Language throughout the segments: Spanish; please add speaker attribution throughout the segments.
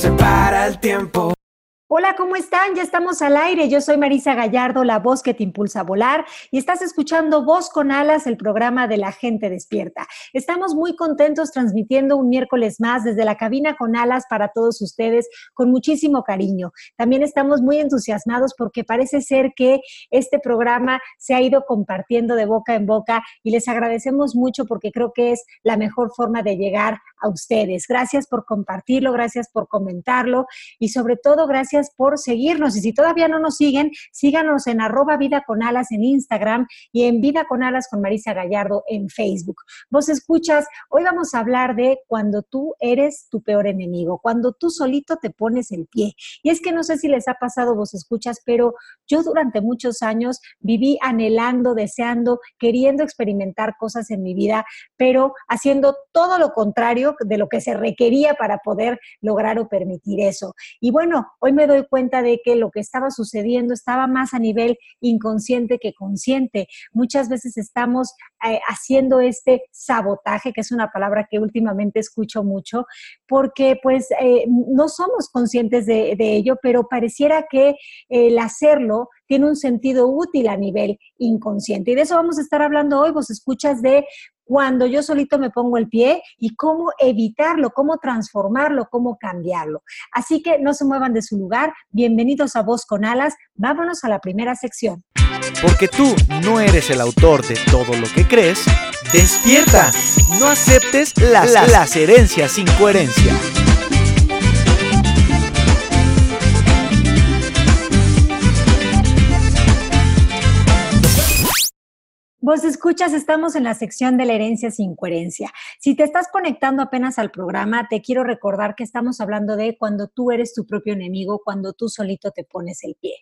Speaker 1: sentir que se para el tiempo.
Speaker 2: Hola, ¿cómo están? Ya estamos al aire. Yo soy Marisa Gallardo, la voz que te impulsa a volar, y estás escuchando Voz con Alas, el programa de la gente despierta. Estamos muy contentos transmitiendo un miércoles más desde la cabina con alas para todos ustedes, con muchísimo cariño. También estamos muy entusiasmados porque parece ser que este programa se ha ido compartiendo de boca en boca y les agradecemos mucho porque creo que es la mejor forma de llegar a ustedes. Gracias por compartirlo, gracias por comentarlo y sobre todo gracias por seguirnos. Y si todavía no nos siguen, síganos en arroba vida en Instagram y en vida con alas con Marisa Gallardo en Facebook. Vos escuchas, hoy vamos a hablar de cuando tú eres tu peor enemigo, cuando tú solito te pones el pie. Y es que no sé si les ha pasado, vos escuchas, pero yo durante muchos años viví anhelando, deseando, queriendo experimentar cosas en mi vida, pero haciendo todo lo contrario de lo que se requería para poder lograr o permitir eso. Y bueno, hoy me doy cuenta de que lo que estaba sucediendo estaba más a nivel inconsciente que consciente. Muchas veces estamos eh, haciendo este sabotaje, que es una palabra que últimamente escucho mucho, porque pues eh, no somos conscientes de, de, ello, pero pareciera que el hacerlo tiene un sentido útil a nivel inconsciente. Y de eso vamos a estar hablando hoy. Vos escuchas de cuando yo solito me pongo el pie y cómo evitarlo, cómo transformarlo, cómo cambiarlo. Así que no se muevan de su lugar. Bienvenidos a Voz con Alas. Vámonos a la primera sección.
Speaker 3: Porque tú no eres el autor de todo lo que crees, despierta. No aceptes las, las herencias sin coherencia.
Speaker 2: Vos escuchas, estamos en la sección de la herencia sin coherencia. Si te estás conectando apenas al programa, te quiero recordar que estamos hablando de cuando tú eres tu propio enemigo, cuando tú solito te pones el pie.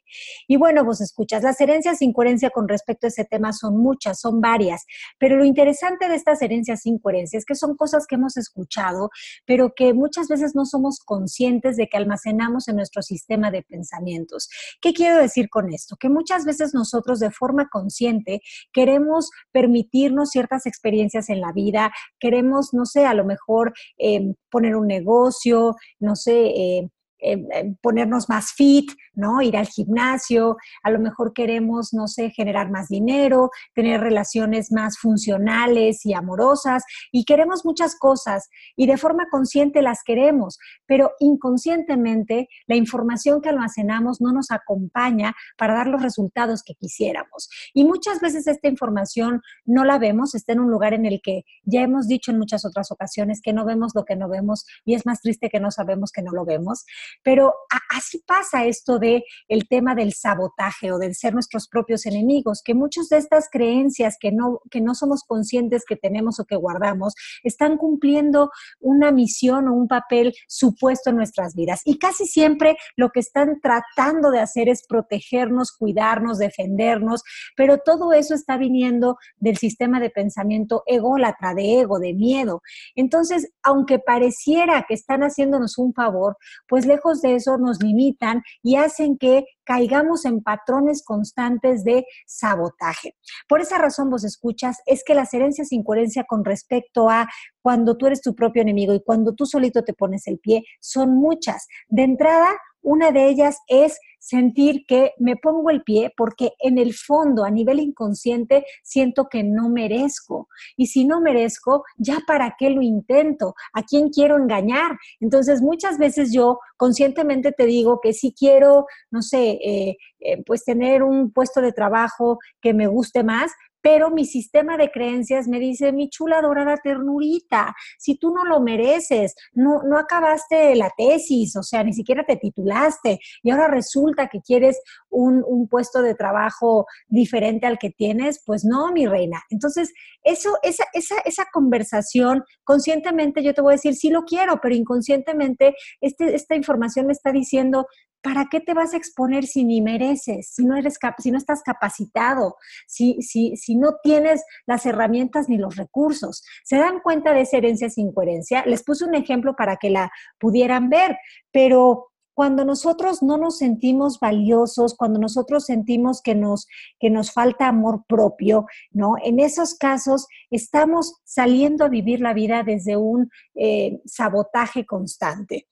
Speaker 2: Y bueno, vos escuchas, las herencias sin coherencia con respecto a ese tema son muchas, son varias, pero lo interesante de estas herencias sin coherencia es que son cosas que hemos escuchado, pero que muchas veces no somos conscientes de que almacenamos en nuestro sistema de pensamientos. ¿Qué quiero decir con esto? Que muchas veces nosotros de forma consciente queremos permitirnos ciertas experiencias en la vida, queremos, no sé, a lo mejor eh, poner un negocio, no sé, eh, eh, ponernos más fit, ¿no? Ir al gimnasio, a lo mejor queremos, no sé, generar más dinero, tener relaciones más funcionales y amorosas y queremos muchas cosas y de forma consciente las queremos, pero inconscientemente la información que almacenamos no nos acompaña para dar los resultados que quisiéramos. Y muchas veces esta información no la vemos, está en un lugar en el que ya hemos dicho en muchas otras ocasiones que no vemos lo que no vemos y es más triste que no sabemos que no lo vemos. Pero así pasa esto de el tema del sabotaje o del ser nuestros propios enemigos, que muchas de estas creencias que no, que no somos conscientes que tenemos o que guardamos, están cumpliendo una misión o un papel supuesto en nuestras vidas. Y casi siempre lo que están tratando de hacer es protegernos, cuidarnos, defendernos, pero todo eso está viniendo del sistema de pensamiento ególatra, de ego, de miedo. Entonces, aunque pareciera que están haciéndonos un favor, pues de eso nos limitan y hacen que caigamos en patrones constantes de sabotaje. Por esa razón, vos escuchas, es que las herencias sin coherencia con respecto a cuando tú eres tu propio enemigo y cuando tú solito te pones el pie son muchas. De entrada, una de ellas es sentir que me pongo el pie porque en el fondo, a nivel inconsciente, siento que no merezco. Y si no merezco, ya para qué lo intento, a quién quiero engañar. Entonces, muchas veces yo conscientemente te digo que si quiero, no sé, eh, eh, pues tener un puesto de trabajo que me guste más, pero mi sistema de creencias me dice, mi chula dorada ternurita, si tú no lo mereces, no, no acabaste la tesis, o sea, ni siquiera te titulaste y ahora resulta que quieres un, un puesto de trabajo diferente al que tienes, pues no, mi reina. Entonces, eso, esa, esa, esa conversación, conscientemente yo te voy a decir, sí lo quiero, pero inconscientemente este, esta información me está diciendo, ¿para qué te vas a exponer si ni mereces, si no, eres si no estás capacitado, si, si, si no tienes las herramientas ni los recursos? ¿Se dan cuenta de esa herencia sin coherencia? Les puse un ejemplo para que la pudieran ver, pero cuando nosotros no nos sentimos valiosos, cuando nosotros sentimos que nos, que nos falta amor propio, ¿no? En esos casos estamos saliendo a vivir la vida desde un eh, sabotaje constante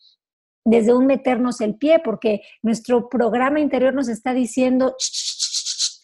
Speaker 2: desde un meternos el pie, porque nuestro programa interior nos está diciendo,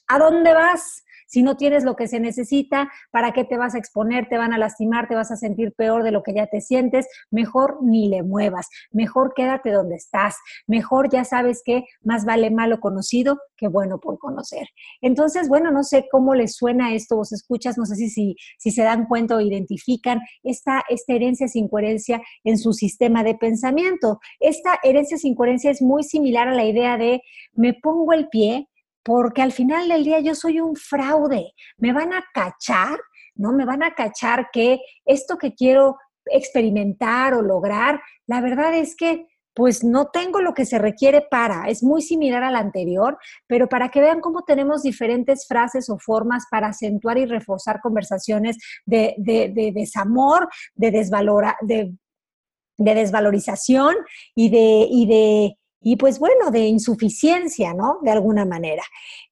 Speaker 2: ¿a dónde vas? Si no tienes lo que se necesita, ¿para qué te vas a exponer? Te van a lastimar, te vas a sentir peor de lo que ya te sientes. Mejor ni le muevas, mejor quédate donde estás. Mejor ya sabes que más vale malo conocido que bueno por conocer. Entonces, bueno, no sé cómo les suena esto, vos escuchas, no sé si, si, se dan cuenta o identifican esta herencia sin coherencia en su sistema de pensamiento. Esta herencia sin coherencia es muy similar a la idea de me pongo el pie, porque al final del día yo soy un fraude. Me van a cachar, ¿no? Me van a cachar que esto que quiero experimentar o lograr, la verdad es que pues no tengo lo que se requiere para, es muy similar al anterior, pero para que vean cómo tenemos diferentes frases o formas para acentuar y reforzar conversaciones de, desamor, de, de, desvalorización y de, y de y pues bueno, de insuficiencia, ¿no? De alguna manera.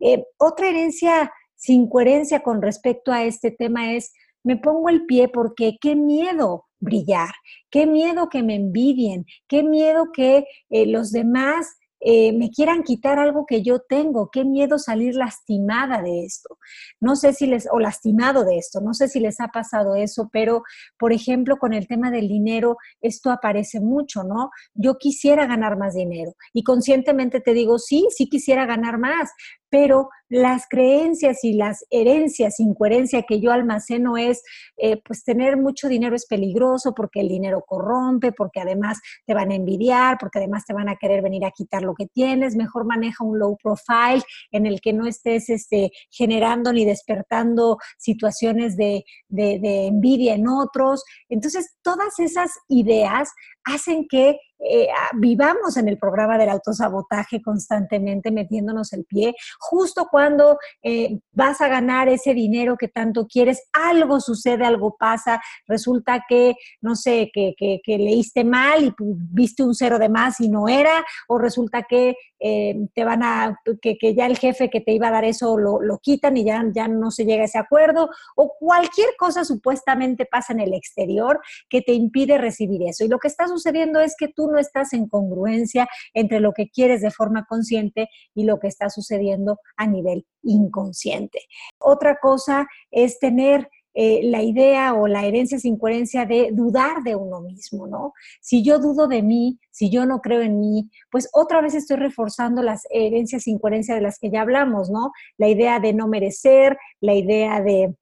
Speaker 2: Eh, otra herencia sin coherencia con respecto a este tema es, me pongo el pie porque qué miedo brillar, qué miedo que me envidien, qué miedo que eh, los demás eh, me quieran quitar algo que yo tengo, qué miedo salir lastimada de esto. No sé si les, o lastimado de esto, no sé si les ha pasado eso, pero por ejemplo, con el tema del dinero, esto aparece mucho, ¿no? Yo quisiera ganar más dinero y conscientemente te digo, sí, sí quisiera ganar más, pero las creencias y las herencias, incoherencia que yo almaceno es, eh, pues tener mucho dinero es peligroso porque el dinero corrompe, porque además te van a envidiar, porque además te van a querer venir a quitar lo que tienes, mejor maneja un low profile en el que no estés este, generando ni despertando situaciones de, de envidia en otros. Entonces, todas esas ideas hacen que eh, vivamos en el programa del autosabotaje constantemente metiéndonos el pie, justo cuando eh, vas a ganar ese dinero que tanto quieres, algo sucede, algo pasa, resulta que, no sé, que, que, leíste mal y viste un cero de más y no era, o resulta que eh, te van a, que, ya el jefe que te iba a dar eso lo, lo quitan y ya, ya no se llega a ese acuerdo, o cualquier cosa supuestamente pasa en el exterior que te impide recibir eso. Y lo que está sucediendo es que tú no estás en congruencia entre lo que quieres de forma consciente y lo que está sucediendo a nivel inconsciente. Otra cosa es tener eh, la idea o la herencia sin coherencia de dudar de uno mismo, ¿no? Si yo dudo de mí, si yo no creo en mí, pues otra vez estoy reforzando las herencias sin coherencia de las que ya hablamos, ¿no? La idea de no merecer, la idea de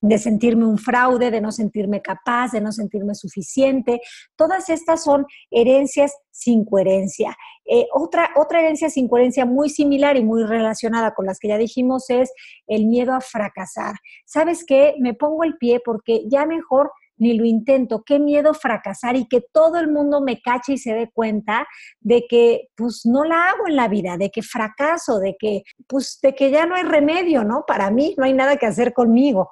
Speaker 2: de sentirme un fraude, de no sentirme capaz, de no sentirme suficiente. Todas estas son herencias sin coherencia. Eh, otra, otra herencia sin coherencia muy similar y muy relacionada con las que ya dijimos es el miedo a fracasar. ¿Sabes qué? Me pongo el pie porque ya mejor ni lo intento, qué miedo fracasar y que todo el mundo me cache y se dé cuenta de que pues no la hago en la vida, de que fracaso, de que pues de que ya no hay remedio, ¿no? Para mí no hay nada que hacer conmigo.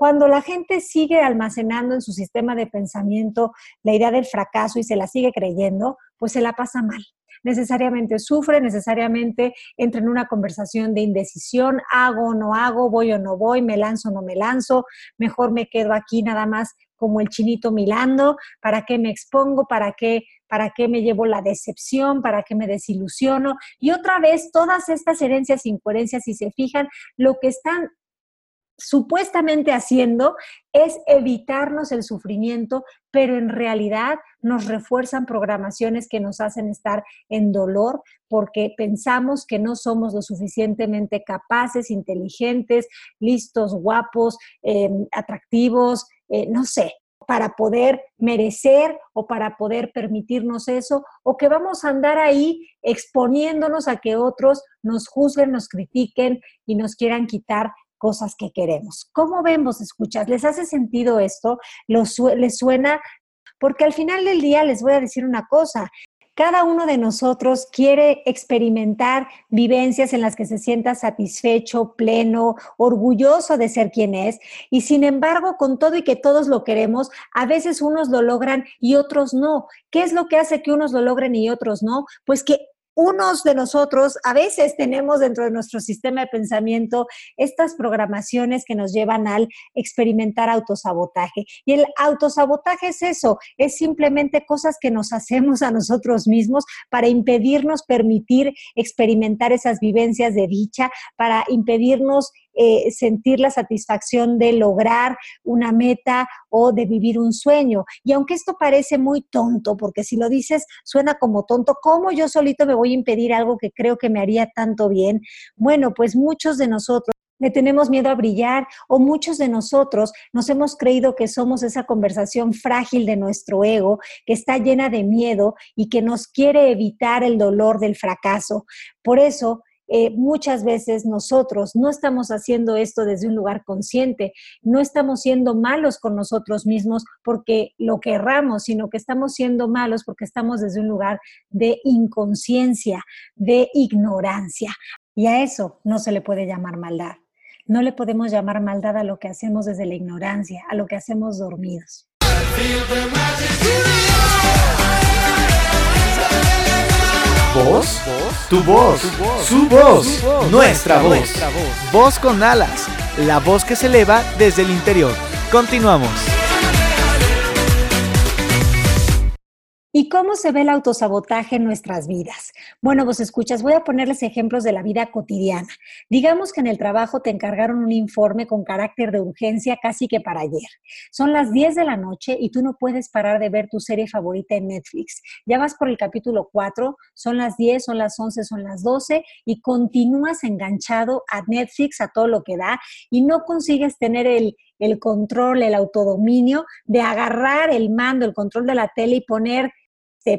Speaker 2: Cuando la gente sigue almacenando en su sistema de pensamiento la idea del fracaso y se la sigue creyendo, pues se la pasa mal. Necesariamente sufre, necesariamente entra en una conversación de indecisión, hago o no hago, voy o no voy, me lanzo o no me lanzo, mejor me quedo aquí nada más como el chinito milando, para qué me expongo, para qué para qué me llevo la decepción, para qué me desilusiono. Y otra vez, todas estas herencias incoherencias, si se fijan, lo que están supuestamente haciendo es evitarnos el sufrimiento, pero en realidad nos refuerzan programaciones que nos hacen estar en dolor porque pensamos que no somos lo suficientemente capaces, inteligentes, listos, guapos, em, atractivos, eh, no sé, para poder merecer o para poder permitirnos eso, o que vamos a andar ahí exponiéndonos a que otros nos juzguen, nos critiquen y nos quieran quitar cosas que queremos. ¿Cómo vemos, escuchas? ¿Les hace sentido esto? ¿Les suena? Porque al final del día les voy a decir una cosa. Cada uno de nosotros quiere experimentar vivencias en las que se sienta satisfecho, pleno, orgulloso de ser quien es. Y sin embargo, con todo y que todos lo queremos, a veces unos lo logran y otros no. ¿Qué es lo que hace que unos lo logren y otros no? Pues que unos de nosotros a veces tenemos dentro de nuestro sistema de pensamiento estas programaciones que nos llevan al experimentar autosabotaje. Y el autosabotaje es eso, es simplemente cosas que nos hacemos a nosotros mismos para impedirnos permitir experimentar esas vivencias de dicha, para impedirnos eh, sentir la satisfacción de lograr una meta o de vivir un sueño. Y aunque esto parece muy tonto, porque si lo dices suena como tonto, ¿cómo yo solito me voy a impedir algo que creo que me haría tanto bien? Bueno, pues muchos de nosotros le tenemos miedo a brillar o muchos de nosotros nos hemos creído que somos esa conversación frágil de nuestro ego que está llena de miedo y que nos quiere evitar el dolor del fracaso. Por eso eh, muchas veces nosotros no estamos haciendo esto desde un lugar consciente, no estamos siendo malos con nosotros mismos porque lo querramos, sino que estamos siendo malos porque estamos desde un lugar de inconsciencia, de ignorancia. Y a eso no se le puede llamar maldad. No le podemos llamar maldad a lo que hacemos desde la ignorancia, a lo que hacemos dormidos.
Speaker 3: ¿Voz? Tu voz, su voz, nuestra voz. Voz con alas, la voz que se eleva desde el interior. Continuamos.
Speaker 2: ¿Y cómo se ve el autosabotaje en nuestras vidas? Bueno, vos escuchas, voy a ponerles ejemplos de la vida cotidiana. Digamos que en el trabajo te encargaron un informe con carácter de urgencia casi que para ayer. Son las 10 de la noche y tú no puedes parar de ver tu serie favorita en Netflix. Ya vas por el capítulo 4, son las 10, son las 11, son las 12 y continúas enganchado a Netflix a todo lo que da y no consigues tener el, el control, el autodominio de agarrar el mando, el control de la tele y poner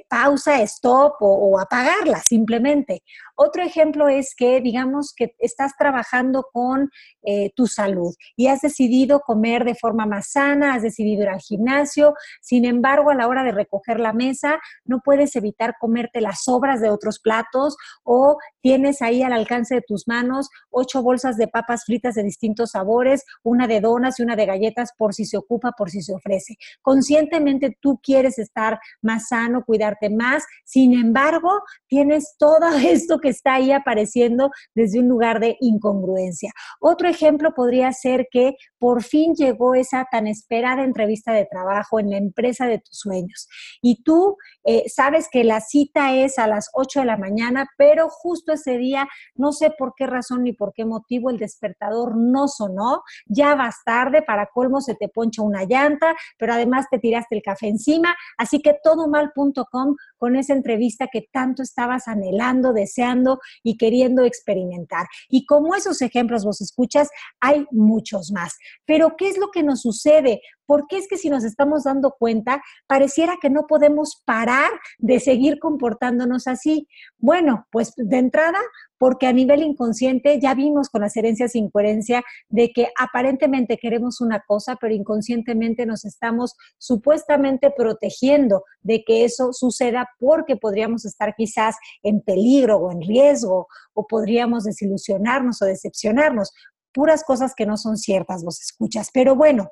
Speaker 2: pausa, stop o, apagarla simplemente. Otro ejemplo es que digamos que estás trabajando con eh, tu salud y has decidido comer de forma más sana, has decidido ir al gimnasio, sin embargo a la hora de recoger la mesa no puedes evitar comerte las sobras de otros platos o tienes ahí al alcance de tus manos ocho bolsas de papas fritas de distintos sabores, una de donas y una de galletas por si se ocupa, por si se ofrece. Conscientemente tú quieres estar más sano, cuidarte más. Sin embargo, tienes todo esto que está ahí apareciendo desde un lugar de incongruencia. Otro ejemplo podría ser que por fin llegó esa tan esperada entrevista de trabajo en la empresa de tus sueños y tú eh, sabes que la cita es a las 8 de la mañana, pero justo ese día, no sé por qué razón ni por qué motivo, el despertador no sonó, ya vas tarde, para colmo se te poncha una llanta, pero además te tiraste el café encima, así que todo mal punto con esa entrevista que tanto estabas anhelando, deseando y queriendo experimentar. Y como esos ejemplos vos escuchas, hay muchos más. Pero ¿qué es lo que nos sucede? Porque es que si nos estamos dando cuenta, pareciera que no podemos parar de seguir comportándonos así. Bueno, pues de entrada, porque a nivel inconsciente ya vimos con las herencias sin coherencia de que aparentemente queremos una cosa, pero inconscientemente nos estamos supuestamente protegiendo de que eso suceda porque podríamos estar quizás en peligro o en riesgo o podríamos desilusionarnos o decepcionarnos. Puras cosas que no son ciertas, vos escuchas. Pero bueno,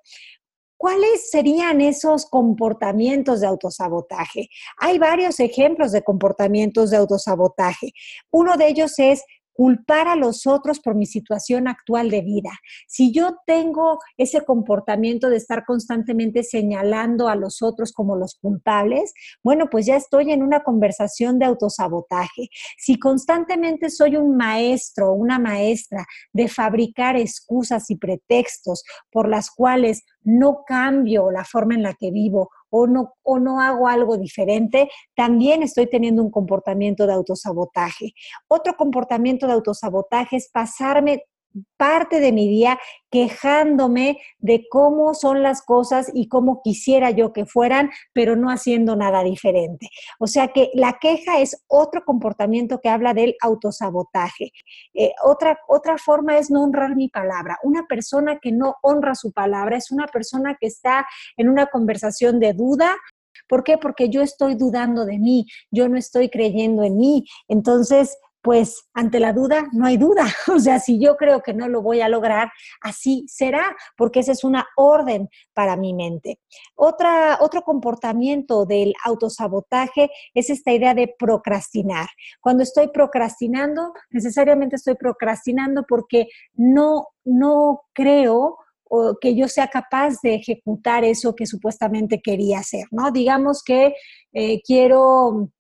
Speaker 2: ¿Cuáles serían esos comportamientos de autosabotaje? Hay varios ejemplos de comportamientos de autosabotaje. Uno de ellos es culpar a los otros por mi situación actual de vida. Si yo tengo ese comportamiento de estar constantemente señalando a los otros como los culpables, bueno, pues ya estoy en una conversación de autosabotaje. Si constantemente soy un maestro o una maestra de fabricar excusas y pretextos por las cuales no cambio la forma en la que vivo o no, o no hago algo diferente, también estoy teniendo un comportamiento de autosabotaje. Otro comportamiento de autosabotaje es pasarme parte de mi día quejándome de cómo son las cosas y cómo quisiera yo que fueran, pero no haciendo nada diferente. O sea que la queja es otro comportamiento que habla del autosabotaje. Eh, otra, otra forma es no honrar mi palabra. Una persona que no honra su palabra es una persona que está en una conversación de duda, ¿Por qué? Porque yo estoy dudando de mí, yo no estoy creyendo en mí. Entonces, pues ante la duda no hay duda. O sea, si yo creo que no lo voy a lograr, así será, porque esa es una orden para mi mente. Otra, otro comportamiento del autosabotaje es esta idea de procrastinar. Cuando estoy procrastinando, necesariamente estoy procrastinando porque no, no creo que yo sea capaz de ejecutar eso que supuestamente quería hacer, ¿no? Digamos que eh, quiero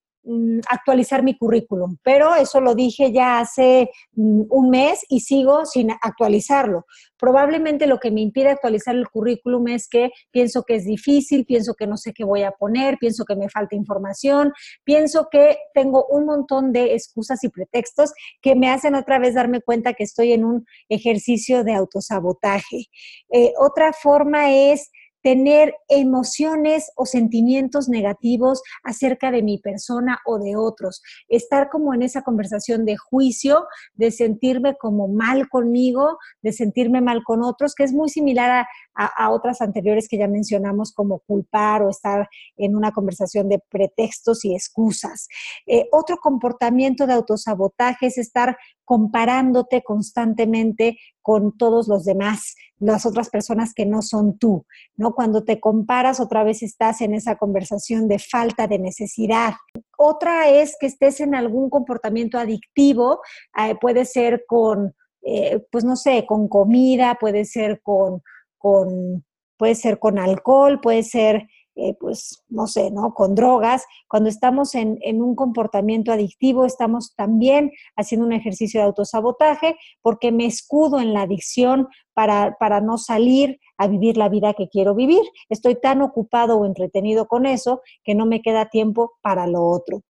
Speaker 2: actualizar mi currículum, pero eso lo dije ya hace mm, un mes y sigo sin actualizarlo. Probablemente lo que me impide actualizar el currículum es que pienso que es difícil, pienso que no sé qué voy a poner, pienso que me falta información, pienso que tengo un montón de excusas y pretextos que me hacen otra vez darme cuenta que estoy en un ejercicio de autosabotaje. Eh, otra forma es tener emociones o sentimientos negativos acerca de mi persona o de otros, estar como en esa conversación de juicio, de sentirme como mal conmigo, de sentirme mal con otros, que es muy similar a, otras anteriores que ya mencionamos como culpar o estar en una conversación de pretextos y excusas. Eh, otro comportamiento de autosabotaje es estar comparándote constantemente con todos los demás, las otras personas que no son tú, ¿no? Cuando te comparas otra vez estás en esa conversación de falta de necesidad. Otra es que estés en algún comportamiento adictivo, eh, puede ser con, eh, pues no sé, con comida, puede ser con, con, puede ser con alcohol, puede ser eh, pues, no sé, ¿no? Con drogas. Cuando estamos en, en, un comportamiento adictivo, estamos también haciendo un ejercicio de autosabotaje porque me escudo en la adicción para, para no salir a vivir la vida que quiero vivir. Estoy tan ocupado o entretenido con eso que no me queda tiempo para lo otro.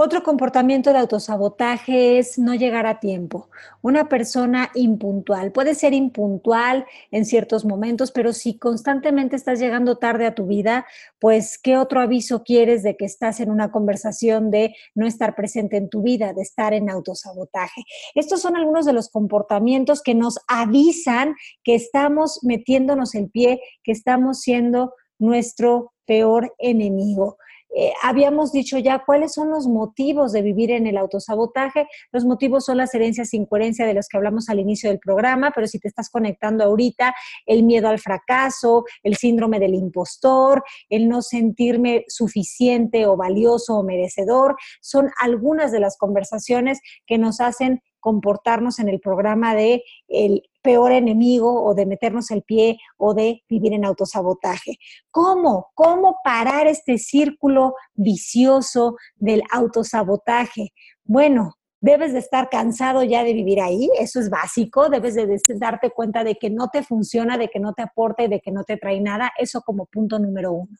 Speaker 2: Otro comportamiento de autosabotaje es no llegar a tiempo. Una persona impuntual. Puede ser impuntual en ciertos momentos, pero si constantemente estás llegando tarde a tu vida, pues ¿qué otro aviso quieres de que estás en una conversación de no estar presente en tu vida, de estar en autosabotaje? Estos son algunos de los comportamientos que nos avisan que estamos metiéndonos el pie, que estamos siendo nuestro peor enemigo. Eh, habíamos dicho ya cuáles son los motivos de vivir en el autosabotaje. Los motivos son las herencias sin coherencia de los que hablamos al inicio del programa, pero si te estás conectando ahorita, el miedo al fracaso, el síndrome del impostor, el no sentirme suficiente o valioso o merecedor, son algunas de las conversaciones que nos hacen comportarnos en el programa de el peor enemigo o de meternos el pie o de vivir en autosabotaje. ¿Cómo? ¿Cómo parar este círculo vicioso del autosabotaje? Bueno, debes de estar cansado ya de vivir ahí, eso es básico, debes de darte cuenta de que no te funciona, de que no te aporta y de que no te trae nada, eso como punto número uno.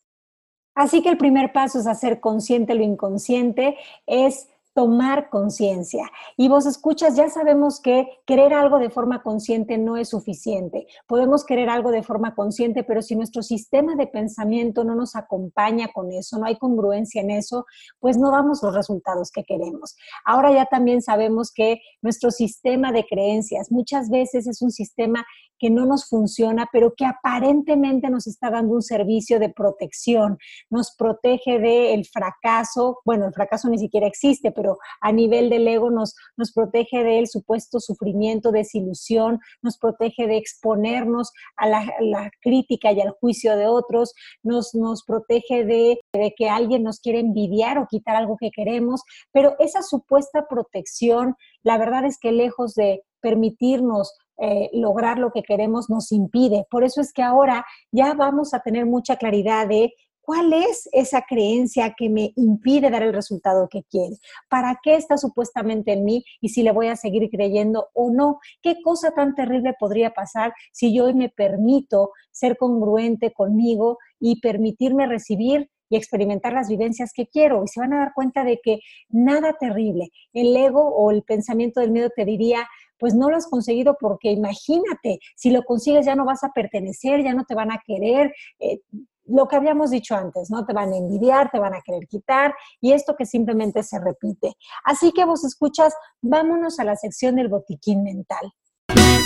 Speaker 2: Así que el primer paso es hacer consciente lo inconsciente, es tomar conciencia. Y vos escuchas, ya sabemos que querer algo de forma consciente no es suficiente. Podemos querer algo de forma consciente, pero si nuestro sistema de pensamiento no nos acompaña con eso, no hay congruencia en eso, pues no damos los resultados que queremos. Ahora ya también sabemos que nuestro sistema de creencias muchas veces es un sistema que no nos funciona, pero que aparentemente nos está dando un servicio de protección, nos protege del fracaso, bueno, el fracaso ni siquiera existe, pero a nivel del ego nos, nos protege del supuesto sufrimiento, desilusión, nos protege de exponernos a la, crítica y al juicio de otros, nos, nos protege de, de que alguien nos quiere envidiar o quitar algo que queremos, pero esa supuesta protección, la verdad es que lejos de permitirnos eh, lograr lo que queremos nos impide. Por eso es que ahora ya vamos a tener mucha claridad de cuál es esa creencia que me impide dar el resultado que quiere, para qué está supuestamente en mí y si le voy a seguir creyendo o no, qué cosa tan terrible podría pasar si yo me permito ser congruente conmigo y permitirme recibir y experimentar las vivencias que quiero. Y se van a dar cuenta de que nada terrible. El ego o el pensamiento del miedo te diría, pues no lo has conseguido porque imagínate, si lo consigues ya no vas a pertenecer, ya no te van a querer. Eh, lo que habíamos dicho antes, ¿no? Te van a envidiar, te van a querer quitar y esto que simplemente se repite. Así que vos escuchas, vámonos a la sección del botiquín mental.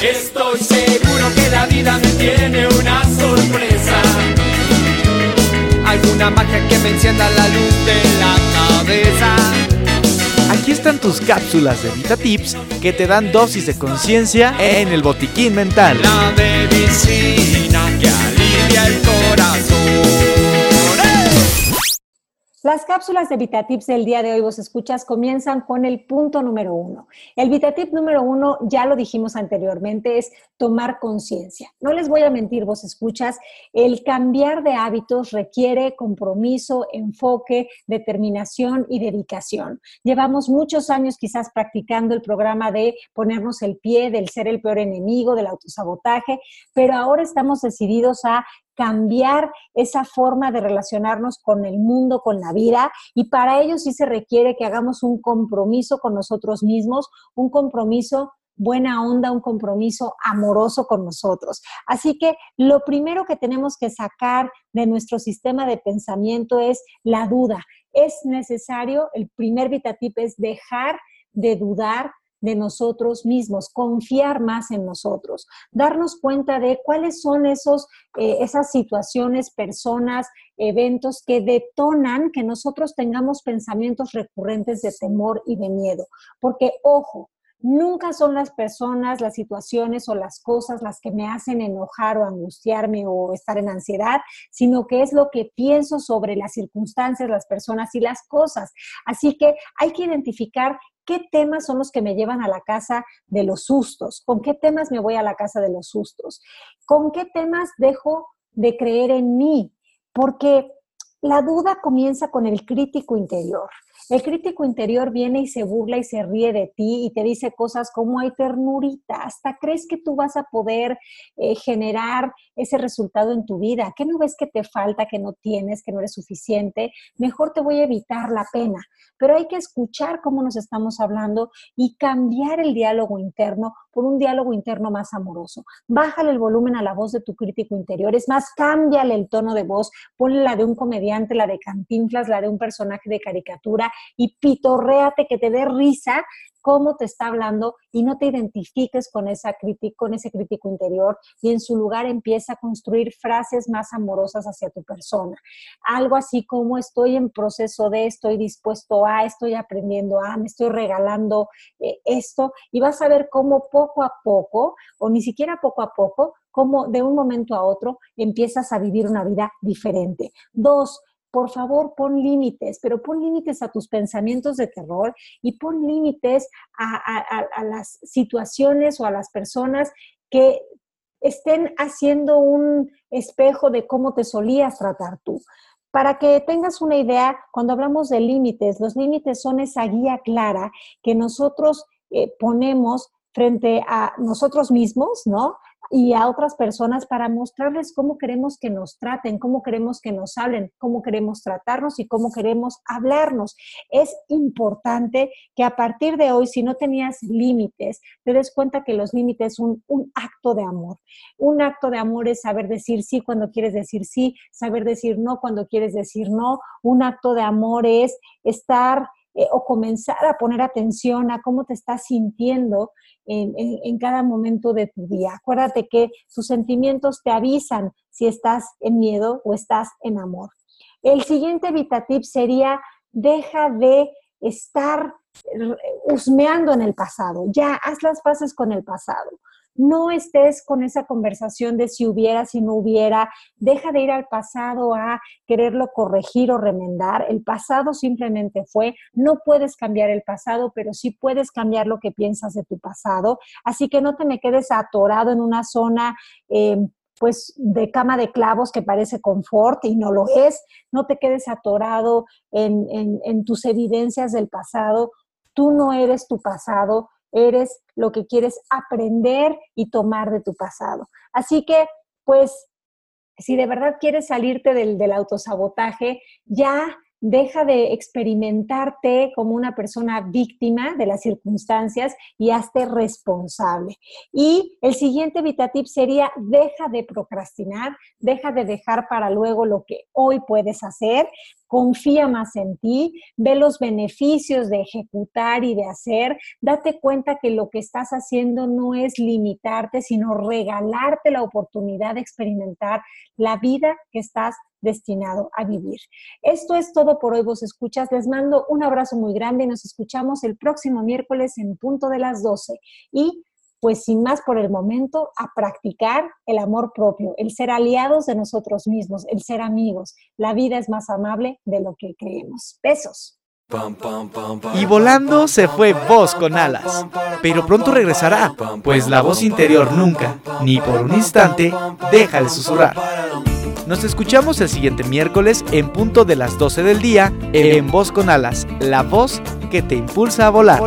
Speaker 1: Estoy seguro que la vida me tiene una sorpresa. Alguna magia que me encienda la luz de la cabeza
Speaker 3: están tus cápsulas de VitaTips que te dan dosis de conciencia en el botiquín mental.
Speaker 1: La medicina que alivia el
Speaker 2: Las cápsulas de VitaTips del día de hoy, vos escuchas, comienzan con el punto número uno. El VitaTip número uno, ya lo dijimos anteriormente, es tomar conciencia. No les voy a mentir, vos escuchas, el cambiar de hábitos requiere compromiso, enfoque, determinación y dedicación. Llevamos muchos años quizás practicando el programa de ponernos el pie, del ser el peor enemigo, del autosabotaje, pero ahora estamos decididos a cambiar esa forma de relacionarnos con el mundo, con la vida, y para ello sí se requiere que hagamos un compromiso con nosotros mismos, un compromiso buena onda, un compromiso amoroso con nosotros. Así que lo primero que tenemos que sacar de nuestro sistema de pensamiento es la duda. Es necesario, el primer vitatip es dejar de dudar de nosotros mismos, confiar más en nosotros, darnos cuenta de cuáles son esos, eh, esas situaciones, personas, eventos que detonan que nosotros tengamos pensamientos recurrentes de temor y de miedo. Porque, ojo, Nunca son las personas, las situaciones o las cosas las que me hacen enojar o angustiarme o estar en ansiedad, sino que es lo que pienso sobre las circunstancias, las personas y las cosas. Así que hay que identificar qué temas son los que me llevan a la casa de los sustos, con qué temas me voy a la casa de los sustos, con qué temas dejo de creer en mí, porque la duda comienza con el crítico interior. El crítico interior viene y se burla y se ríe de ti y te dice cosas como hay ternurita, hasta crees que tú vas a poder eh, generar ese resultado en tu vida. ¿Qué no ves que te falta, que no tienes, que no eres suficiente? Mejor te voy a evitar la pena. Pero hay que escuchar cómo nos estamos hablando y cambiar el diálogo interno por un diálogo interno más amoroso. Bájale el volumen a la voz de tu crítico interior. Es más, cámbiale el tono de voz. Ponle la de un comediante, la de cantinflas, la de un personaje de caricatura y pitorréate que te dé risa cómo te está hablando y no te identifiques con, esa con ese crítico interior y en su lugar empieza a construir frases más amorosas hacia tu persona. Algo así como estoy en proceso de, estoy dispuesto a, estoy aprendiendo a, me estoy regalando eh, esto y vas a ver cómo poco a poco, o ni siquiera poco a poco, cómo de un momento a otro empiezas a vivir una vida diferente. Dos, por favor, pon límites, pero pon límites a tus pensamientos de terror y pon límites a, las situaciones o a las personas que estén haciendo un espejo de cómo te solías tratar tú. Para que tengas una idea, cuando hablamos de límites, los límites son esa guía clara que nosotros eh, ponemos frente a nosotros mismos, ¿no? Y a otras personas para mostrarles cómo queremos que nos traten, cómo queremos que nos hablen, cómo queremos tratarnos y cómo queremos hablarnos. Es importante que a partir de hoy, si no tenías límites, te des cuenta que los límites son un acto de amor. Un acto de amor es saber decir sí cuando quieres decir sí, saber decir no cuando quieres decir no. Un acto de amor es estar eh, o comenzar a poner atención a cómo te estás sintiendo en, cada momento de tu día. Acuérdate que tus sentimientos te avisan si estás en miedo o estás en amor. El siguiente VitaTip sería, deja de estar eh, husmeando en el pasado, ya haz las paces con el pasado no estés con esa conversación de si hubiera, si no hubiera, deja de ir al pasado a quererlo corregir o remendar. El pasado simplemente fue, no puedes cambiar el pasado, pero sí puedes cambiar lo que piensas de tu pasado. Así que no te me quedes atorado en una zona. Eh, pues de cama de clavos que parece confort y no lo es, no te quedes atorado en tus evidencias del pasado, tú no eres tu pasado, eres lo que quieres aprender y tomar de tu pasado. Así que, pues, si de verdad quieres salirte del, del autosabotaje, ya deja de experimentarte como una persona víctima de las circunstancias y hazte responsable. Y el siguiente VitaTip sería, deja de procrastinar, deja de dejar para luego lo que hoy puedes hacer, confía más en ti, ve los beneficios de ejecutar y de hacer, date cuenta que lo que estás haciendo no es limitarte, sino regalarte la oportunidad de experimentar la vida que estás destinado a vivir. Esto es todo por hoy, vos escuchas. Les mando un abrazo muy grande y nos escuchamos el próximo miércoles en punto de las 12. Y pues sin más por el momento, a practicar el amor propio, el ser aliados de nosotros mismos, el ser amigos. La vida es más amable de lo que creemos. Besos.
Speaker 3: Y volando se fue voz con alas, pero pronto regresará, pues la voz interior nunca, ni por un instante, deja de susurrar. Nos escuchamos el siguiente miércoles en punto de las 12 del día en Voz con Alas, la voz que te impulsa a volar.